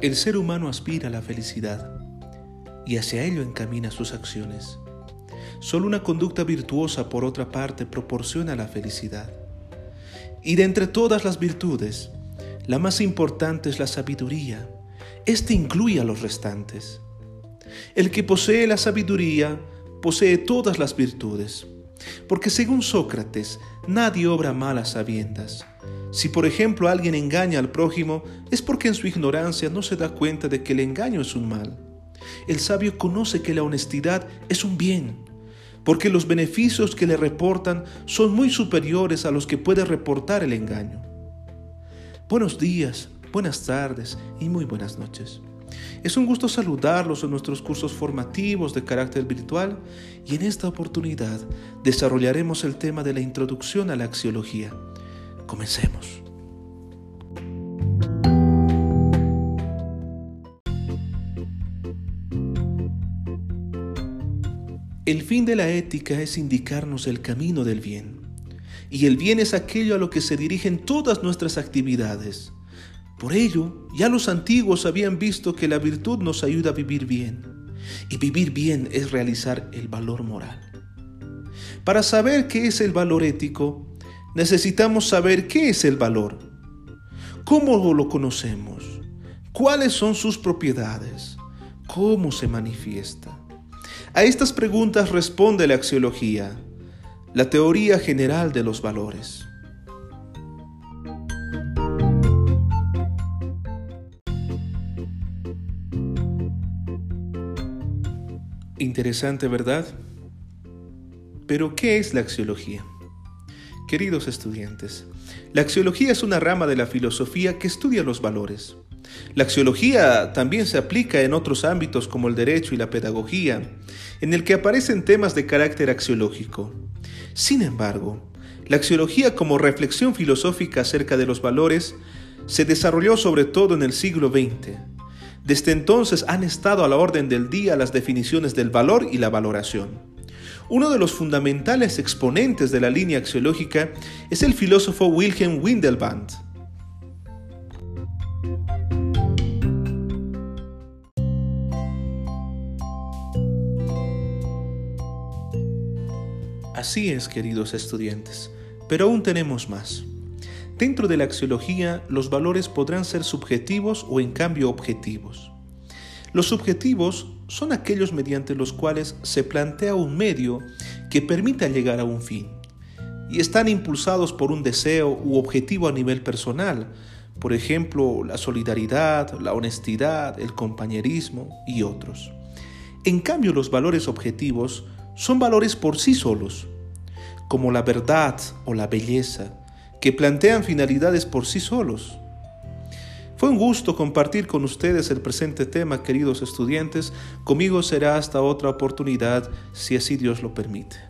El ser humano aspira a la felicidad y hacia ello encamina sus acciones. Solo una conducta virtuosa, por otra parte, proporciona la felicidad. Y de entre todas las virtudes, la más importante es la sabiduría. Este incluye a los restantes. El que posee la sabiduría posee todas las virtudes. Porque según Sócrates, nadie obra mal a sabiendas. Si por ejemplo alguien engaña al prójimo, es porque en su ignorancia no se da cuenta de que el engaño es un mal. El sabio conoce que la honestidad es un bien, porque los beneficios que le reportan son muy superiores a los que puede reportar el engaño. Buenos días, buenas tardes y muy buenas noches. Es un gusto saludarlos en nuestros cursos formativos de carácter virtual y en esta oportunidad desarrollaremos el tema de la introducción a la axiología. Comencemos. El fin de la ética es indicarnos el camino del bien. Y el bien es aquello a lo que se dirigen todas nuestras actividades. Por ello, ya los antiguos habían visto que la virtud nos ayuda a vivir bien. Y vivir bien es realizar el valor moral. Para saber qué es el valor ético, necesitamos saber qué es el valor. ¿Cómo lo conocemos? ¿Cuáles son sus propiedades? ¿Cómo se manifiesta? A estas preguntas responde la axiología, la teoría general de los valores. Interesante, ¿verdad? Pero, ¿qué es la axiología? Queridos estudiantes, la axiología es una rama de la filosofía que estudia los valores. La axiología también se aplica en otros ámbitos como el derecho y la pedagogía, en el que aparecen temas de carácter axiológico. Sin embargo, la axiología como reflexión filosófica acerca de los valores se desarrolló sobre todo en el siglo XX. Desde entonces han estado a la orden del día las definiciones del valor y la valoración. Uno de los fundamentales exponentes de la línea axiológica es el filósofo Wilhelm Windelband, Así es, queridos estudiantes, pero aún tenemos más. Dentro de la axiología, los valores podrán ser subjetivos o en cambio objetivos. Los subjetivos son aquellos mediante los cuales se plantea un medio que permita llegar a un fin, y están impulsados por un deseo u objetivo a nivel personal, por ejemplo, la solidaridad, la honestidad, el compañerismo y otros. En cambio, los valores objetivos son valores por sí solos, como la verdad o la belleza, que plantean finalidades por sí solos. Fue un gusto compartir con ustedes el presente tema, queridos estudiantes. Conmigo será hasta otra oportunidad, si así Dios lo permite.